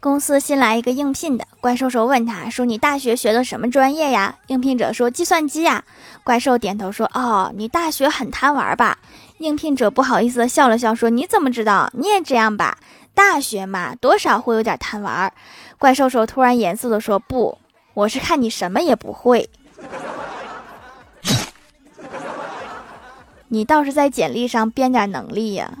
公司新来一个应聘的怪兽兽问他说你大学学的什么专业呀？应聘者说计算机呀。怪兽点头说哦你大学很贪玩吧？应聘者不好意思的笑了笑说你怎么知道？你也这样吧？大学嘛多少会有点贪玩怪兽兽突然严肃的说不我是看你什么也不会。你倒是在简历上编点能力呀。